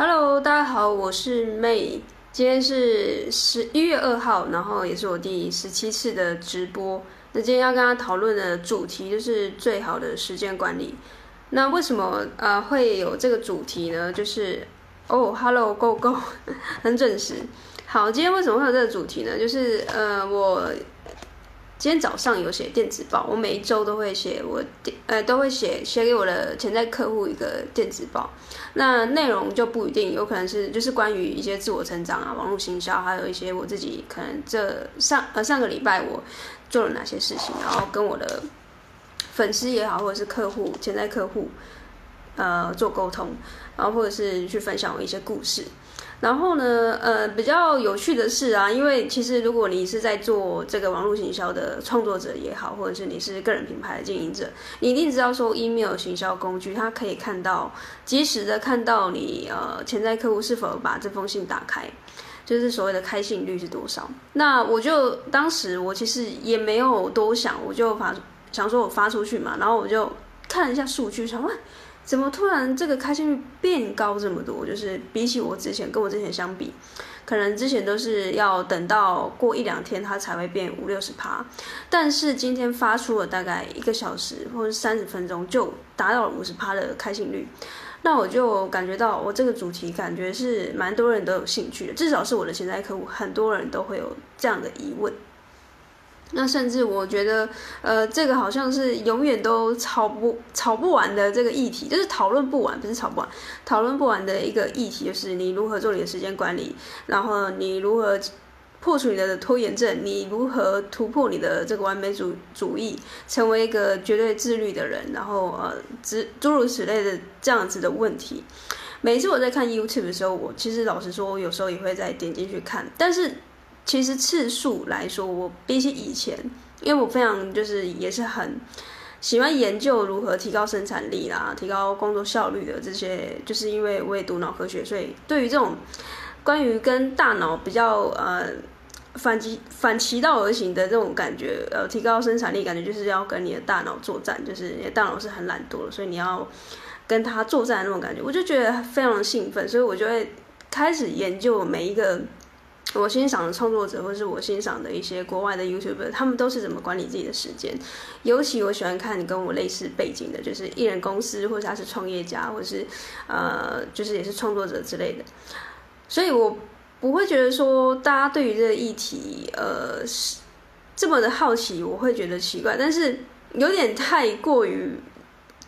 Hello，大家好，我是 May，今天是十一月二号，然后也是我第十七次的直播。那今天要跟大家讨论的主题就是最好的时间管理。那为什么呃会有这个主题呢？就是哦，Hello，Go Go，很准时。好，今天为什么会有这个主题呢？就是呃我。今天早上有写电子报，我每一周都会写我电呃都会写写给我的潜在客户一个电子报，那内容就不一定，有可能是就是关于一些自我成长啊、网络行销，还有一些我自己可能这上呃上个礼拜我做了哪些事情，然后跟我的粉丝也好，或者是客户潜在客户呃做沟通，然后或者是去分享我一些故事。然后呢，呃，比较有趣的是啊，因为其实如果你是在做这个网络行销的创作者也好，或者是你是个人品牌的经营者，你一定知道说，email 行销工具它可以看到及时的看到你呃潜在客户是否把这封信打开，就是所谓的开信率是多少。那我就当时我其实也没有多想，我就发想说我发出去嘛，然后我就看了一下数据，想问。怎么突然这个开信率变高这么多？就是比起我之前跟我之前相比，可能之前都是要等到过一两天它才会变五六十趴，但是今天发出了大概一个小时或者三十分钟就达到了五十趴的开信率，那我就感觉到我这个主题感觉是蛮多人都有兴趣的，至少是我的潜在客户，很多人都会有这样的疑问。那甚至我觉得，呃，这个好像是永远都吵不吵不完的这个议题，就是讨论不完，不是吵不完，讨论不完的一个议题，就是你如何做你的时间管理，然后你如何破除你的拖延症，你如何突破你的这个完美主主义，成为一个绝对自律的人，然后呃，诸诸如此类的这样子的问题。每次我在看 YouTube 的时候，我其实老实说，我有时候也会再点进去看，但是。其实次数来说，我比起以前，因为我非常就是也是很喜欢研究如何提高生产力啦、提高工作效率的这些，就是因为我也读脑科学，所以对于这种关于跟大脑比较呃反其反其道而行的这种感觉，呃，提高生产力，感觉就是要跟你的大脑作战，就是你的大脑是很懒惰的，所以你要跟他作战那种感觉，我就觉得非常兴奋，所以我就会开始研究每一个。我欣赏的创作者，或是我欣赏的一些国外的 YouTuber，他们都是怎么管理自己的时间。尤其我喜欢看跟我类似背景的，就是艺人公司，或者他是创业家，或者是呃，就是也是创作者之类的。所以我不会觉得说大家对于这个议题，呃，这么的好奇，我会觉得奇怪。但是有点太过于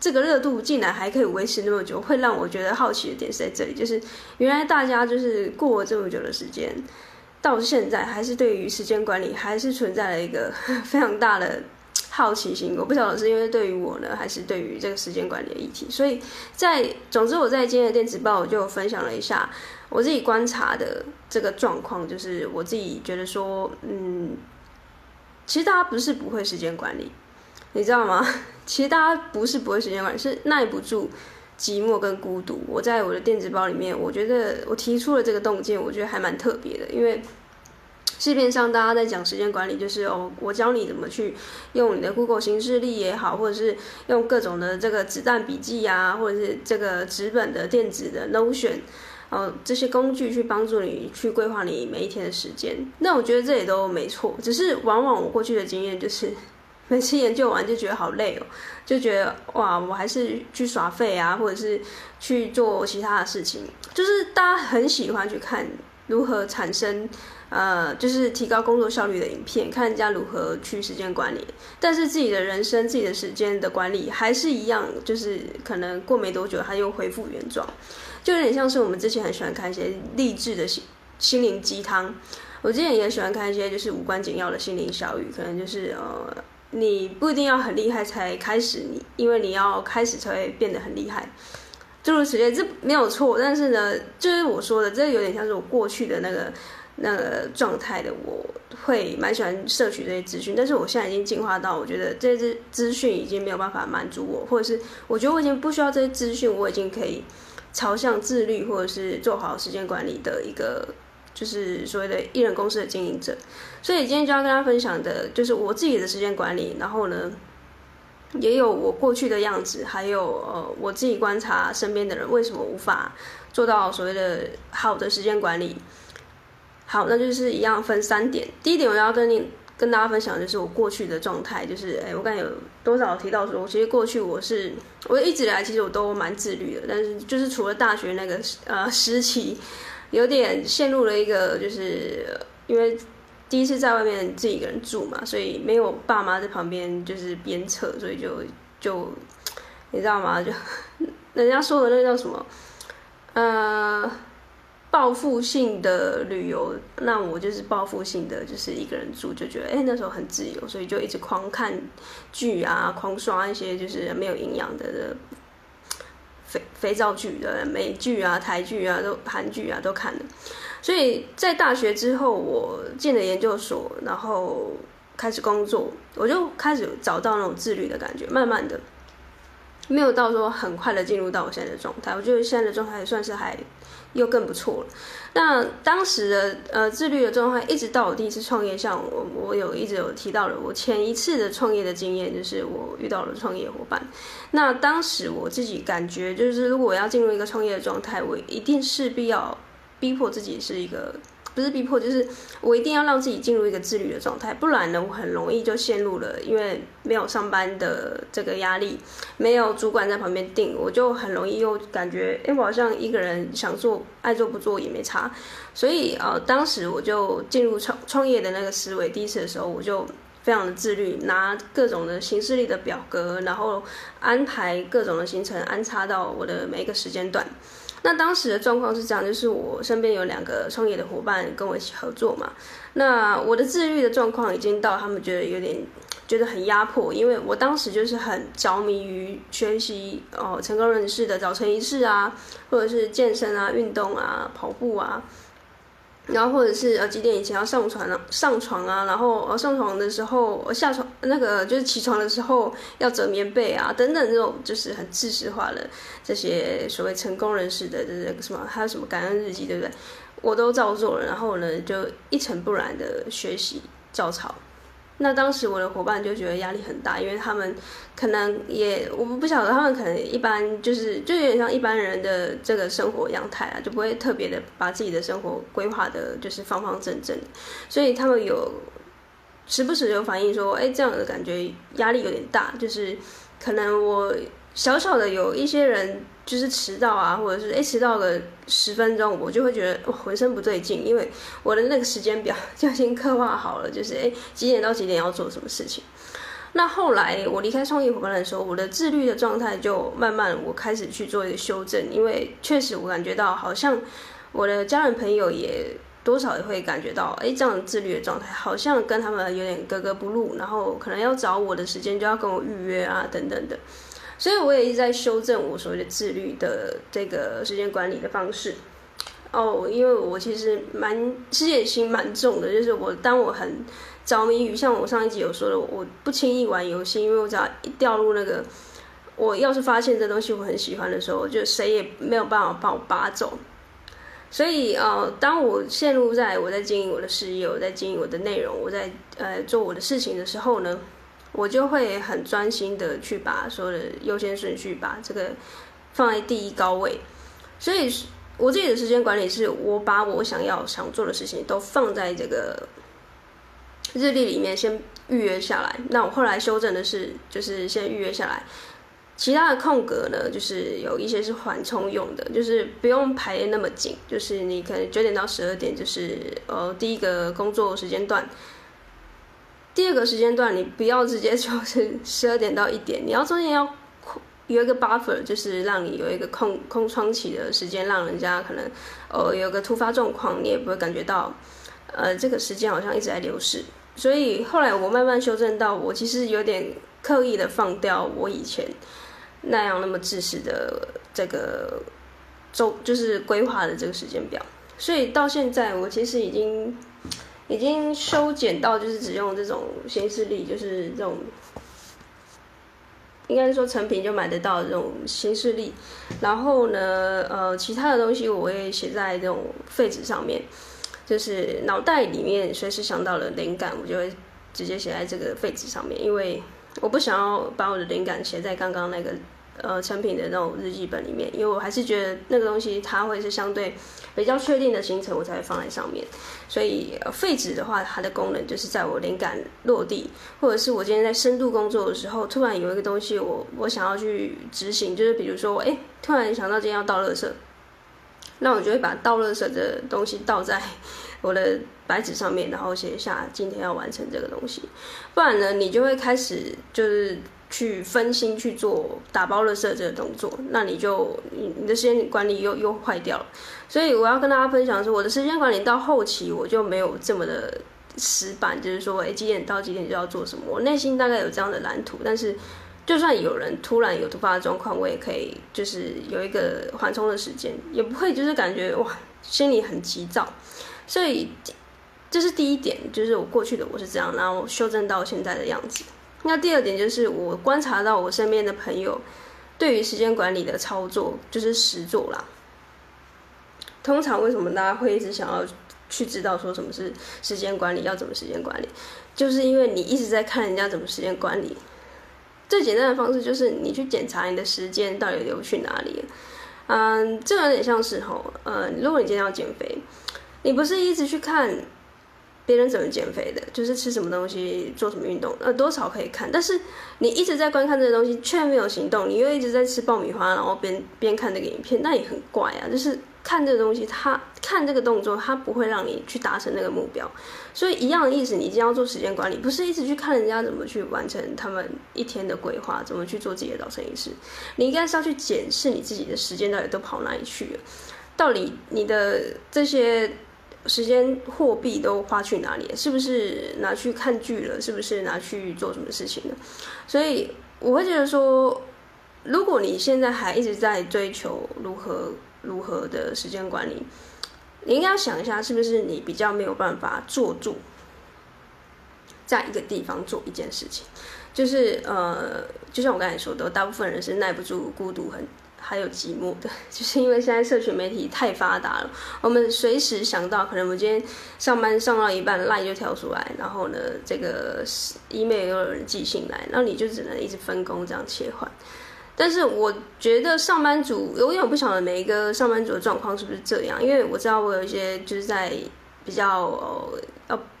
这个热度，竟然还可以维持那么久，会让我觉得好奇的点是在这里，就是原来大家就是过了这么久的时间。到现在还是对于时间管理还是存在了一个 非常大的好奇心，我不晓得是因为对于我呢，还是对于这个时间管理的议题。所以在总之我在今天的电子报我就分享了一下我自己观察的这个状况，就是我自己觉得说，嗯，其实大家不是不会时间管理，你知道吗？其实大家不是不会时间管理，是耐不住。寂寞跟孤独，我在我的电子报里面，我觉得我提出了这个洞见，我觉得还蛮特别的，因为市面上大家在讲时间管理，就是哦，我教你怎么去用你的 Google 行事历也好，或者是用各种的这个子弹笔记啊，或者是这个纸本的电子的 Notion，哦，这些工具去帮助你去规划你每一天的时间。那我觉得这也都没错，只是往往我过去的经验就是。每次研究完就觉得好累哦，就觉得哇，我还是去耍废啊，或者是去做其他的事情。就是大家很喜欢去看如何产生，呃，就是提高工作效率的影片，看人家如何去时间管理。但是自己的人生、自己的时间的管理还是一样，就是可能过没多久，它又恢复原状。就有点像是我们之前很喜欢看一些励志的心心灵鸡汤。我之前也喜欢看一些就是无关紧要的心灵小语，可能就是呃。你不一定要很厉害才开始你，因为你要开始才会变得很厉害。诸如此类，这没有错。但是呢，就是我说的，这有点像是我过去的那个那个状态的，我会蛮喜欢摄取这些资讯。但是我现在已经进化到，我觉得这些资讯已经没有办法满足我，或者是我觉得我已经不需要这些资讯，我已经可以朝向自律或者是做好时间管理的一个。就是所谓的艺人公司的经营者，所以今天就要跟大家分享的，就是我自己的时间管理。然后呢，也有我过去的样子，还有呃我自己观察身边的人为什么无法做到所谓的好的时间管理。好，那就是一样分三点。第一点，我要跟你跟大家分享的就是我过去的状态，就是哎，我刚才有多少提到说，我其实过去我是我一直以来其实我都蛮自律的，但是就是除了大学那个呃时期，有点陷入了一个就是因为。第一次在外面自己一个人住嘛，所以没有爸妈在旁边就是鞭策，所以就就你知道吗？就 人家说的那叫什么？呃，报复性的旅游。那我就是报复性的，就是一个人住，就觉得哎、那时候很自由，所以就一直狂看剧啊，狂刷一些就是没有营养的肥肥皂剧的美剧啊、台剧啊、都韩剧啊都看了。所以在大学之后，我进了研究所，然后开始工作，我就开始找到那种自律的感觉。慢慢的，没有到说很快的进入到我现在的状态。我觉得现在的状态算是还又更不错了。那当时的呃自律的状态，一直到我第一次创业，像我我有一直有提到了我前一次的创业的经验，就是我遇到了创业伙伴。那当时我自己感觉，就是如果我要进入一个创业的状态，我一定势必要。逼迫自己是一个，不是逼迫，就是我一定要让自己进入一个自律的状态，不然呢，我很容易就陷入了，因为没有上班的这个压力，没有主管在旁边定，我就很容易又感觉，哎，我好像一个人想做，爱做不做也没差，所以呃，当时我就进入创创业的那个思维，第一次的时候我就非常的自律，拿各种的行事历的表格，然后安排各种的行程，安插到我的每一个时间段。那当时的状况是这样，就是我身边有两个创业的伙伴跟我一起合作嘛。那我的自律的状况已经到他们觉得有点觉得很压迫，因为我当时就是很着迷于学习哦，成功人士的早晨仪式啊，或者是健身啊、运动啊、跑步啊。然后或者是呃几点以前要上床啊，上床啊，然后呃上床的时候下床那个就是起床的时候要折棉被啊，等等这种就是很知识化的这些所谓成功人士的这个什么还有什么感恩日记对不对？我都照做了，然后呢就一尘不染的学习照抄。那当时我的伙伴就觉得压力很大，因为他们可能也我不晓得，他们可能一般就是就有点像一般人的这个生活样态啊，就不会特别的把自己的生活规划的，就是方方正正。所以他们有时不时有反映说，哎，这样的感觉压力有点大，就是可能我小小的有一些人。就是迟到啊，或者是哎迟到个十分钟，我就会觉得我浑身不对劲，因为我的那个时间表就已经刻画好了，就是哎几点到几点要做什么事情。那后来我离开创业伙伴的时候，我的自律的状态就慢慢我开始去做一个修正，因为确实我感觉到好像我的家人朋友也多少也会感觉到，哎这样自律的状态好像跟他们有点格格不入，然后可能要找我的时间就要跟我预约啊等等的。所以我也一直在修正我所谓的自律的这个时间管理的方式。哦，因为我其实蛮事业心蛮重的，就是我当我很着迷于，像我上一集有说的，我不轻易玩游戏，因为我只要一掉入那个，我要是发现这东西我很喜欢的时候，就谁也没有办法把我拔走。所以呃，当我陷入在我在经营我的事业，我在经营我的内容，我在呃做我的事情的时候呢，我就会很专心的去把所有的优先顺序把这个放在第一高位，所以我自己的时间管理是我把我想要想做的事情都放在这个日历里面先预约下来。那我后来修正的是，就是先预约下来，其他的空格呢，就是有一些是缓冲用的，就是不用排那么紧，就是你可能九点到十二点就是呃第一个工作时间段。第二个时间段，你不要直接就是十二点到一点，你要中间要有一个 buffer，就是让你有一个空空窗期的时间，让人家可能呃有个突发状况，你也不会感觉到呃这个时间好像一直在流逝。所以后来我慢慢修正到，我其实有点刻意的放掉我以前那样那么自私的这个周，就是规划的这个时间表。所以到现在，我其实已经。已经修剪到，就是只用这种新势力，就是这种，应该是说成品就买得到这种新势力。然后呢，呃，其他的东西我会写在这种废纸上面，就是脑袋里面随时想到了灵感，我就会直接写在这个废纸上面。因为我不想要把我的灵感写在刚刚那个呃成品的那种日记本里面，因为我还是觉得那个东西它会是相对比较确定的行程，我才会放在上面。所以废纸的话，它的功能就是在我灵感落地，或者是我今天在深度工作的时候，突然有一个东西我我想要去执行，就是比如说我，哎，突然想到今天要倒垃圾，那我就会把倒垃圾的东西倒在 我的白纸上面，然后写下今天要完成这个东西。不然呢，你就会开始就是去分心去做打包垃圾这个动作，那你就你你的时间管理又又坏掉了。所以我要跟大家分享的是，我的时间管理到后期我就没有这么的死板，就是说，哎，几点到几点就要做什么。我内心大概有这样的蓝图，但是就算有人突然有突发的状况，我也可以就是有一个缓冲的时间，也不会就是感觉哇，心里很急躁。所以，这是第一点，就是我过去的我是这样，然后修正到现在的样子。那第二点就是我观察到我身边的朋友对于时间管理的操作，就是实作啦。通常为什么大家会一直想要去知道说什么是时间管理，要怎么时间管理，就是因为你一直在看人家怎么时间管理。最简单的方式就是你去检查你的时间到底流去哪里了。嗯，这个有点像是吼，嗯，如果你今天要减肥。你不是一直去看别人怎么减肥的，就是吃什么东西、做什么运动，呃，多少可以看。但是你一直在观看这个东西，却没有行动，你又一直在吃爆米花，然后边边看这个影片，那也很怪啊。就是看这个东西，它看这个动作，它不会让你去达成那个目标。所以一样的意思，你一定要做时间管理，不是一直去看人家怎么去完成他们一天的规划，怎么去做自己的早晨仪式。你应该是要去检视你自己的时间到底都跑哪里去了，到底你的这些。时间货币都花去哪里？是不是拿去看剧了？是不是拿去做什么事情了？所以我会觉得说，如果你现在还一直在追求如何如何的时间管理，你应该要想一下，是不是你比较没有办法坐住在一个地方做一件事情？就是呃，就像我刚才说的，大部分人是耐不住孤独很。还有寂寞的，就是因为现在社群媒体太发达了，我们随时想到，可能我今天上班上到一半，LINE 就跳出来，然后呢，这个 email 又有人寄信来，然后你就只能一直分工这样切换。但是我觉得上班族，我有点不晓得每一个上班族的状况是不是这样，因为我知道我有一些就是在比较呃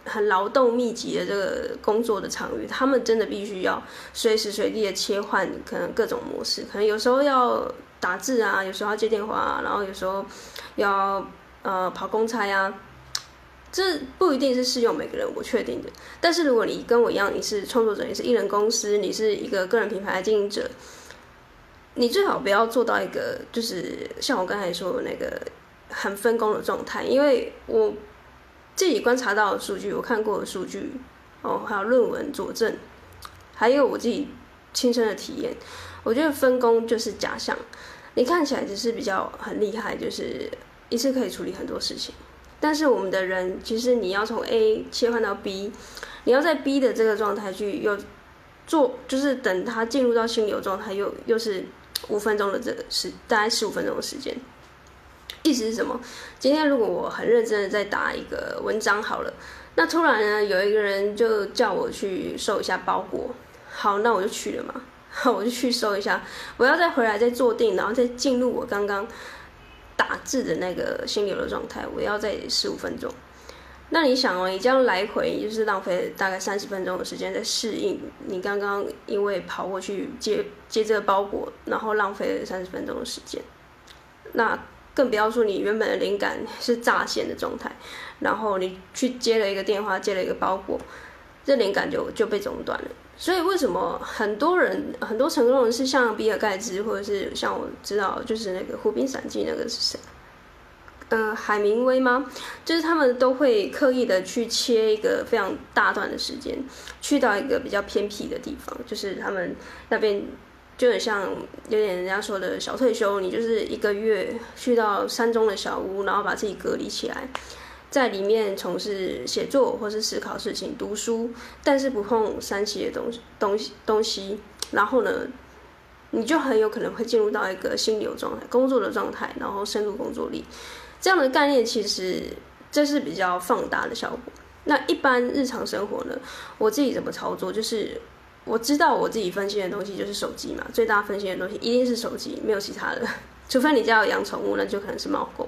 很劳动密集的这个工作的场域，他们真的必须要随时随地的切换，可能各种模式，可能有时候要。打字啊，有时候要接电话啊，然后有时候要呃跑公差啊，这不一定是适用每个人，我确定的。但是如果你跟我一样，你是创作者，你是艺人公司，你是一个个人品牌的经营者，你最好不要做到一个就是像我刚才说的那个很分工的状态，因为我自己观察到的数据，我看过的数据哦，还有论文佐证，还有我自己亲身的体验。我觉得分工就是假象，你看起来只是比较很厉害，就是一次可以处理很多事情。但是我们的人，其实你要从 A 切换到 B，你要在 B 的这个状态去又做，就是等他进入到心流状态，又又是五分钟的这个时，大概十五分钟的时间。意思是什么？今天如果我很认真的在打一个文章好了，那突然呢有一个人就叫我去收一下包裹，好，那我就去了嘛。我就去收一下，我要再回来再坐定，然后再进入我刚刚打字的那个心流的状态。我要再十五分钟。那你想哦，你这样来回就是浪费大概三十分钟的时间在适应你刚刚因为跑过去接接这个包裹，然后浪费了三十分钟的时间。那更不要说你原本的灵感是乍现的状态，然后你去接了一个电话，接了一个包裹，这灵感就就被中断了。所以为什么很多人很多成功人士像比尔盖茨，或者是像我知道就是那个《湖滨散记》那个是谁？呃，海明威吗？就是他们都会刻意的去切一个非常大段的时间，去到一个比较偏僻的地方，就是他们那边就很像有点人家说的小退休，你就是一个月去到山中的小屋，然后把自己隔离起来。在里面从事写作或是思考事情、读书，但是不碰三 C 的东西、东西、东西。然后呢，你就很有可能会进入到一个心流状态、工作的状态，然后深入工作力。这样的概念其实这是比较放大的效果。那一般日常生活呢，我自己怎么操作？就是我知道我自己分心的东西就是手机嘛，最大分心的东西一定是手机，没有其他的。除非你家有养宠物，那就可能是猫狗。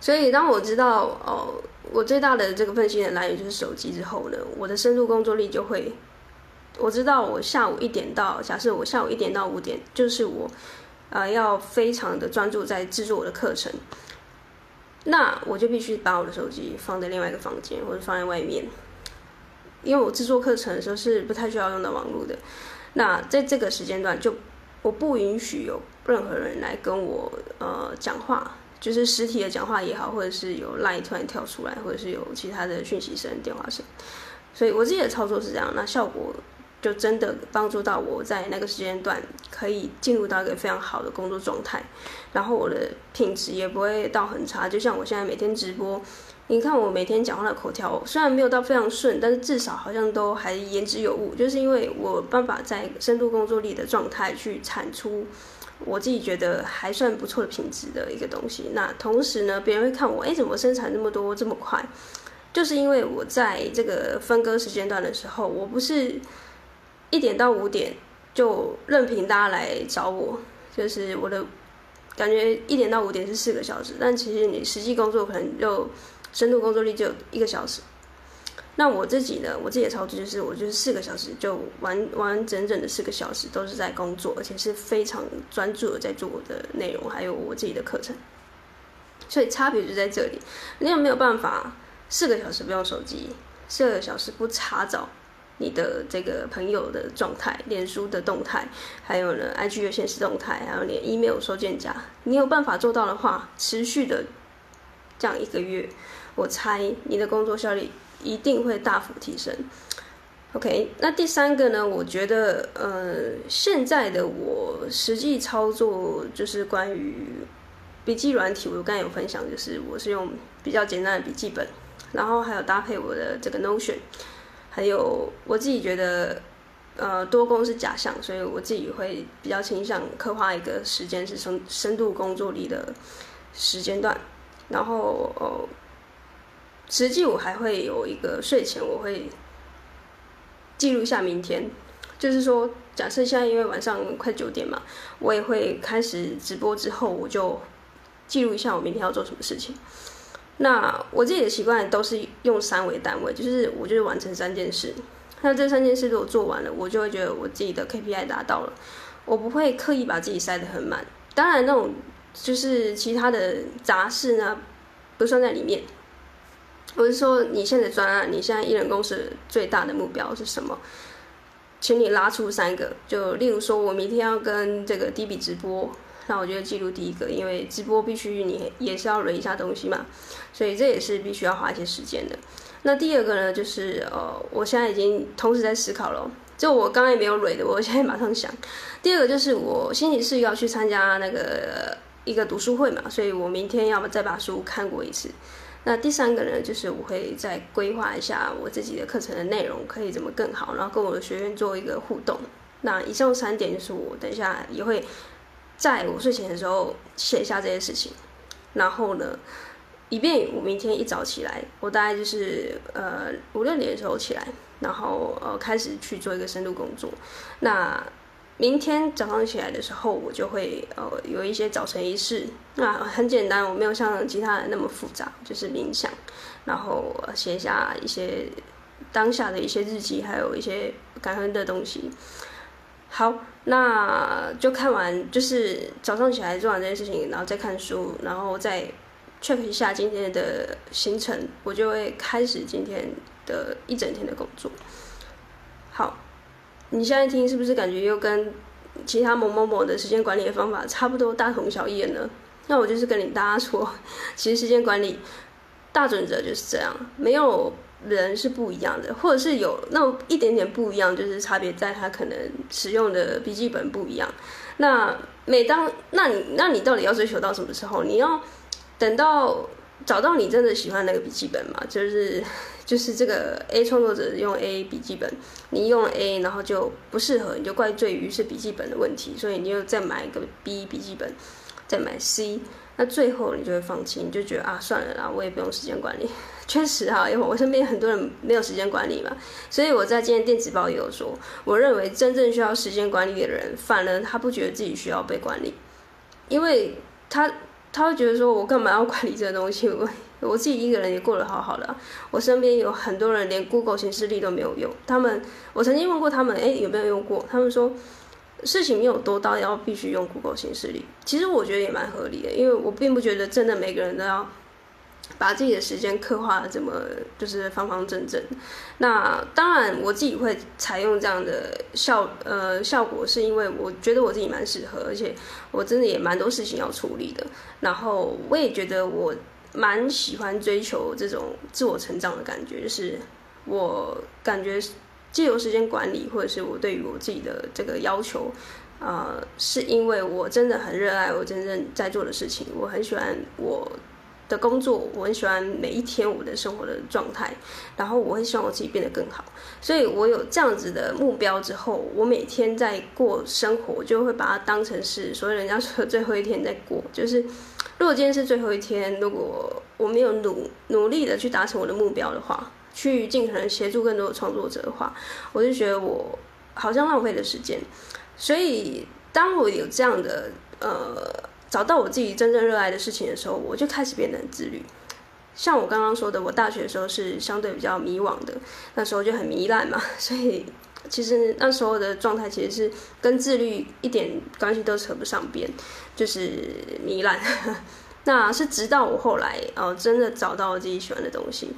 所以当我知道哦，我最大的这个分心的来源就是手机之后呢，我的深度工作力就会，我知道我下午一点到，假设我下午一点到五点，就是我，呃，要非常的专注在制作我的课程，那我就必须把我的手机放在另外一个房间或者放在外面。因为我制作课程的时候是不太需要用到网络的，那在这个时间段就我不允许有任何人来跟我呃讲话，就是实体的讲话也好，或者是有 LINE 突然跳出来，或者是有其他的讯息声、电话声，所以我自己的操作是这样，那效果就真的帮助到我在那个时间段可以进入到一个非常好的工作状态，然后我的品质也不会到很差，就像我现在每天直播。你看我每天讲话的口条，虽然没有到非常顺，但是至少好像都还言之有物，就是因为我办法在深度工作力的状态去产出我自己觉得还算不错的品质的一个东西。那同时呢，别人会看我，哎，怎么生产那么多这么快？就是因为我在这个分割时间段的时候，我不是一点到五点就任凭大家来找我，就是我的感觉一点到五点是四个小时，但其实你实际工作可能就。深度工作力就一个小时，那我自己呢？我自己的操作就是，我就是四个小时就完完整整的四个小时都是在工作，而且是非常专注的在做我的内容，还有我自己的课程。所以差别就在这里，你有没有办法四个小时不用手机，四个小时不查找你的这个朋友的状态、脸书的动态，还有呢，IG 的现实动态，还有连 email 收件夹，你有办法做到的话，持续的这样一个月。我猜你的工作效率一定会大幅提升。OK，那第三个呢？我觉得，呃，现在的我实际操作就是关于笔记软体。我刚才有分享，就是我是用比较简单的笔记本，然后还有搭配我的这个 Notion，还有我自己觉得，呃，多工是假象，所以我自己会比较倾向刻画一个时间是深深度工作力的时间段，然后哦。实际我还会有一个睡前，我会记录一下明天。就是说，假设现在因为晚上快九点嘛，我也会开始直播之后，我就记录一下我明天要做什么事情。那我自己的习惯都是用三为单位，就是我就是完成三件事。那这三件事如果做完了，我就会觉得我自己的 KPI 达到了。我不会刻意把自己塞得很满。当然，那种就是其他的杂事呢，不算在里面。我是说，你现在专案，你现在一人公司最大的目标是什么？请你拉出三个，就例如说，我明天要跟这个第一笔直播，那我就记录第一个，因为直播必须你也是要累一下东西嘛，所以这也是必须要花一些时间的。那第二个呢，就是呃，我现在已经同时在思考了，就我刚刚也没有累的，我现在马上想。第二个就是我星期四要去参加那个一个读书会嘛，所以我明天要不再把书看过一次。那第三个呢，就是我会再规划一下我自己的课程的内容可以怎么更好，然后跟我的学员做一个互动。那以上三点就是我等一下也会在我睡前的时候写下这些事情，然后呢，以便我明天一早起来，我大概就是呃五六点的时候起来，然后呃开始去做一个深度工作。那明天早上起来的时候，我就会呃有一些早晨仪式，那很简单，我没有像其他人那么复杂，就是冥想，然后写下一些当下的一些日记，还有一些感恩的东西。好，那就看完，就是早上起来做完这件事情，然后再看书，然后再 check 一下今天的行程，我就会开始今天的一整天的工作。好。你现在听是不是感觉又跟其他某某某的时间管理的方法差不多，大同小异呢？那我就是跟你大家说，其实时间管理大准则就是这样，没有人是不一样的，或者是有那么一点点不一样，就是差别在他可能使用的笔记本不一样。那每当那你那你到底要追求到什么时候？你要等到找到你真的喜欢那个笔记本嘛？就是。就是这个 A 创作者用 A 笔记本，你用 A，然后就不适合，你就怪罪于是笔记本的问题，所以你又再买一个 B 笔记本，再买 C，那最后你就会放弃，你就觉得啊，算了啦，我也不用时间管理。确实哈，因为我身边很多人没有时间管理嘛，所以我在今天电子报也有说，我认为真正需要时间管理的人，反而他不觉得自己需要被管理，因为他他会觉得说，我干嘛要管理这个东西？我 我自己一个人也过得好好的。我身边有很多人连 Google 显示力都没有用，他们我曾经问过他们，哎，有没有用过？他们说事情没有多到要必须用 Google 显示力。其实我觉得也蛮合理的，因为我并不觉得真的每个人都要。把自己的时间刻画的这么就是方方正正，那当然我自己会采用这样的效呃效果，是因为我觉得我自己蛮适合，而且我真的也蛮多事情要处理的。然后我也觉得我蛮喜欢追求这种自我成长的感觉，就是我感觉借由时间管理，或者是我对于我自己的这个要求，呃，是因为我真的很热爱我真正在做的事情，我很喜欢我。的工作，我很喜欢每一天我的生活的状态，然后我会希望我自己变得更好，所以我有这样子的目标之后，我每天在过生活，就会把它当成是所以人家说的最后一天在过。就是如果今天是最后一天，如果我没有努努力的去达成我的目标的话，去尽可能协助更多的创作者的话，我就觉得我好像浪费了时间。所以当我有这样的呃。找到我自己真正热爱的事情的时候，我就开始变得很自律。像我刚刚说的，我大学的时候是相对比较迷惘的，那时候就很糜烂嘛，所以其实那时候的状态其实是跟自律一点关系都扯不上边，就是糜烂。那是直到我后来哦，真的找到我自己喜欢的东西，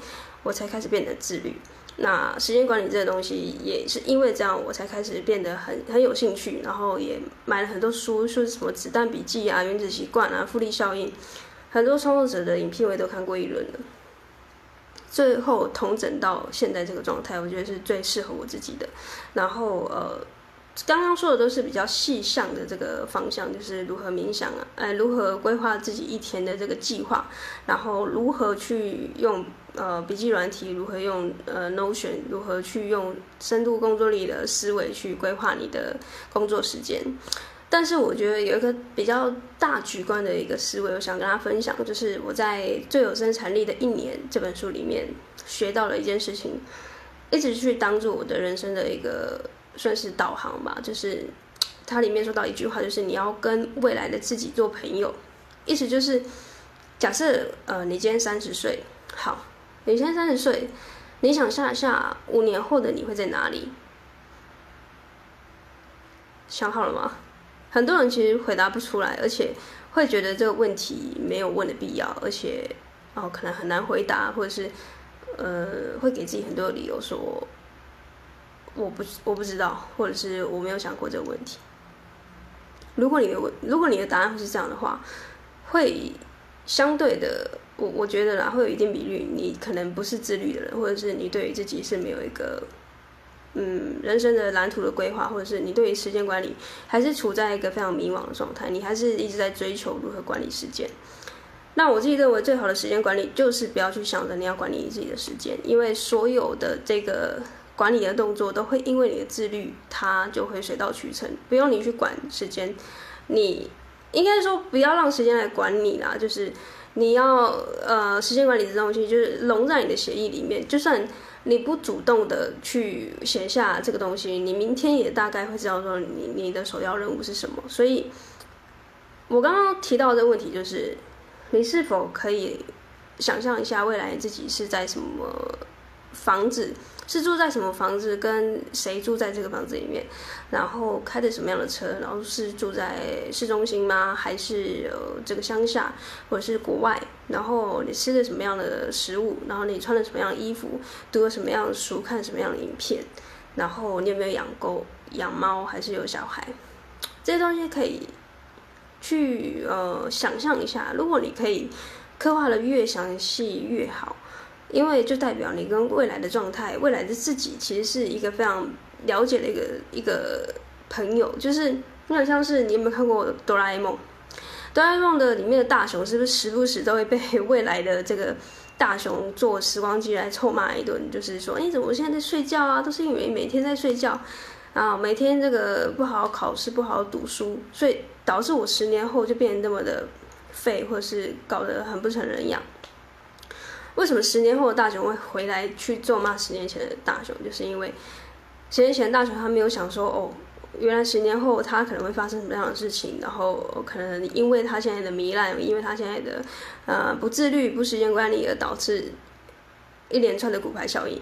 我才开始变得自律。那时间管理这个东西也是因为这样，我才开始变得很很有兴趣，然后也买了很多书，说什么子弹笔记啊、原子习惯啊、复利效应，很多创作者的影片我也都看过一轮了。最后统整到现在这个状态，我觉得是最适合我自己的。然后呃，刚刚说的都是比较细项的这个方向，就是如何冥想啊，呃，如何规划自己一天的这个计划，然后如何去用。呃，笔记软体如何用？呃，Notion 如何去用深度工作力的思维去规划你的工作时间？但是我觉得有一个比较大局观的一个思维，我想跟大家分享，就是我在《最有生产力的一年》这本书里面学到了一件事情，一直去当做我的人生的一个算是导航吧。就是它里面说到一句话，就是你要跟未来的自己做朋友，意思就是假设呃，你今天三十岁，好。你现在三十岁，你想象一下五年后的你会在哪里？想好了吗？很多人其实回答不出来，而且会觉得这个问题没有问的必要，而且哦可能很难回答，或者是呃会给自己很多的理由说我不我不知道，或者是我没有想过这个问题。如果你的问，如果你的答案是这样的话，会相对的。我我觉得啦，会有一定比率，你可能不是自律的人，或者是你对于自己是没有一个，嗯，人生的蓝图的规划，或者是你对于时间管理还是处在一个非常迷惘的状态，你还是一直在追求如何管理时间。那我自己认为最好的时间管理就是不要去想着你要管理你自己的时间，因为所有的这个管理的动作都会因为你的自律，它就会水到渠成，不用你去管时间，你应该说不要让时间来管你啦，就是。你要呃，时间管理这东西就是融在你的协议里面，就算你不主动的去写下这个东西，你明天也大概会知道说你你的首要任务是什么。所以，我刚刚提到的问题就是，你是否可以想象一下未来自己是在什么房子？是住在什么房子，跟谁住在这个房子里面，然后开的什么样的车，然后是住在市中心吗？还是呃这个乡下，或者是国外？然后你吃的什么样的食物？然后你穿的什么样的衣服？读了什么样的书？看什么样的影片？然后你有没有养狗、养猫，还是有小孩？这些东西可以去呃想象一下。如果你可以刻画的越详细越好。因为就代表你跟未来的状态、未来的自己，其实是一个非常了解的一个一个朋友。就是有点像是你有没有看过哆啦 A 梦？哆啦 A 梦的里面的大雄是不是时不时都会被未来的这个大雄坐时光机来臭骂一顿？就是说，哎怎么现在在睡觉啊？都是因为每天在睡觉。啊每天这个不好好考试，不好好读书，所以导致我十年后就变得那么的废，或是搞得很不成人样。为什么十年后的大雄会回来去咒骂十年前的大雄？就是因为十年前大雄他没有想说，哦，原来十年后他可能会发生什么样的事情，然后可能因为他现在的糜烂，因为他现在的呃不自律、不时间管理而导致一连串的骨牌效应，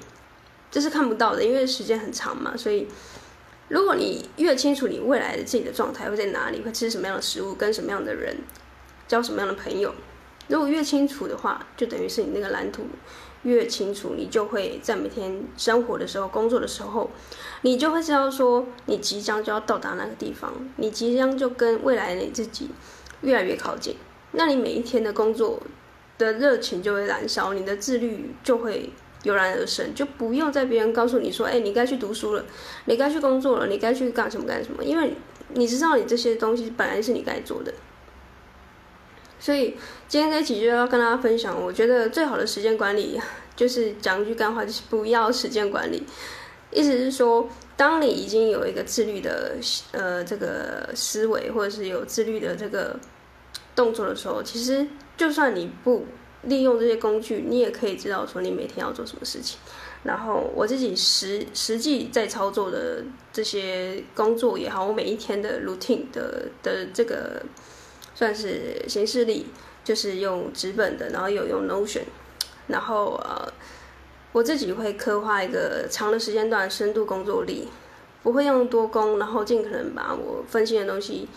这是看不到的，因为时间很长嘛。所以，如果你越清楚你未来的自己的状态会在哪里，会吃什么样的食物，跟什么样的人，交什么样的朋友。如果越清楚的话，就等于是你那个蓝图越清楚，你就会在每天生活的时候、工作的时候，你就会知道说，你即将就要到达那个地方，你即将就跟未来你自己越来越靠近。那你每一天的工作的热情就会燃烧，你的自律就会油然而生，就不用在别人告诉你说，哎，你该去读书了，你该去工作了，你该去干什么干什么，因为你知道你这些东西本来是你该做的。所以今天这期就要跟大家分享，我觉得最好的时间管理就是讲一句干话，就是不要时间管理。意思是说，当你已经有一个自律的呃这个思维，或者是有自律的这个动作的时候，其实就算你不利用这些工具，你也可以知道说你每天要做什么事情。然后我自己实实际在操作的这些工作也好，我每一天的 routine 的的这个。算是形式力，就是用纸本的，然后有用 Notion，然后呃，我自己会刻画一个长的时间段深度工作力，不会用多工，然后尽可能把我分心的东西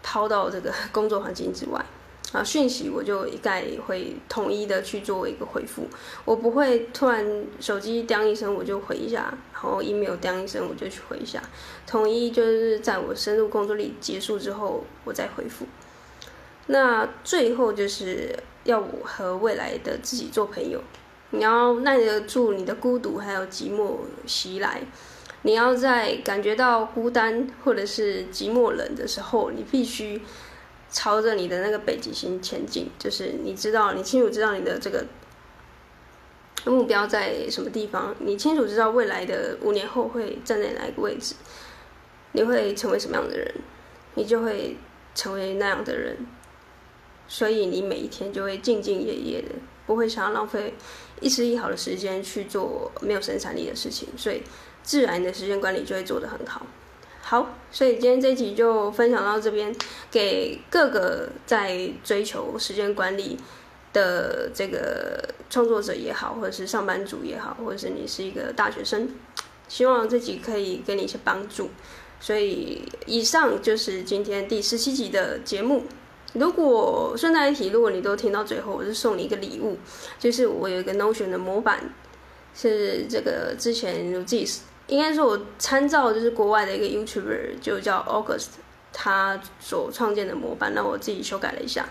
抛到这个 工作环境之外。啊，讯息我就一概会统一的去做一个回复，我不会突然手机叮一声我就回一下，然后 email 叮一声我就去回一下，统一就是在我深入工作里结束之后我再回复。那最后就是要我和未来的自己做朋友，你要耐得住你的孤独还有寂寞袭来，你要在感觉到孤单或者是寂寞冷的时候，你必须。朝着你的那个北极星前进，就是你知道，你清楚知道你的这个目标在什么地方，你清楚知道未来的五年后会站在哪一个位置，你会成为什么样的人，你就会成为那样的人，所以你每一天就会兢兢业业的，不会想要浪费一丝一毫的时间去做没有生产力的事情，所以自然的时间管理就会做得很好。好，所以今天这一集就分享到这边，给各个在追求时间管理的这个创作者也好，或者是上班族也好，或者是你是一个大学生，希望这集可以给你一些帮助。所以以上就是今天第十七集的节目。如果顺带一提，如果你都听到最后，我是送你一个礼物，就是我有一个 Notion 的模板，是这个之前我自己。应该是，我参照就是国外的一个 YouTuber，就叫 August，他所创建的模板，那我自己修改了一下。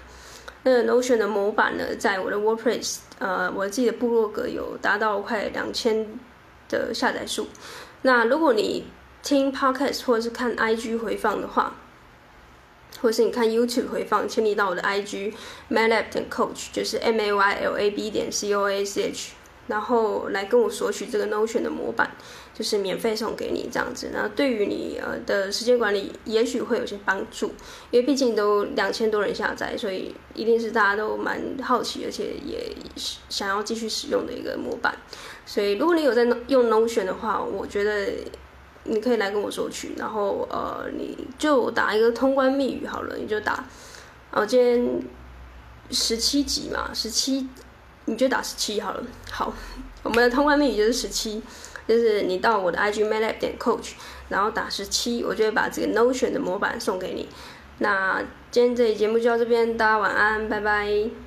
那 Notion 的模板呢，在我的 WordPress，呃，我自己的部落格有达到快两千的下载数。那如果你听 Podcast 或者是看 IG 回放的话，或是你看 YouTube 回放，请你到我的 IG MAYLAB 点 Coach，就是 M A Y L A B 点 C O A C H。然后来跟我索取这个 Notion 的模板，就是免费送给你这样子。那对于你呃的时间管理，也许会有些帮助，因为毕竟都两千多人下载，所以一定是大家都蛮好奇，而且也想要继续使用的一个模板。所以如果你有在用 Notion 的话，我觉得你可以来跟我索取。然后呃，你就打一个通关密语好了，你就打，哦，今天十七集嘛，十七。你就打十七好了。好，我们的通关密语就是十七，就是你到我的 IG maylab 点 coach，然后打十七，我就会把这个 Notion 的模板送给你。那今天这期节目就到这边，大家晚安，拜拜。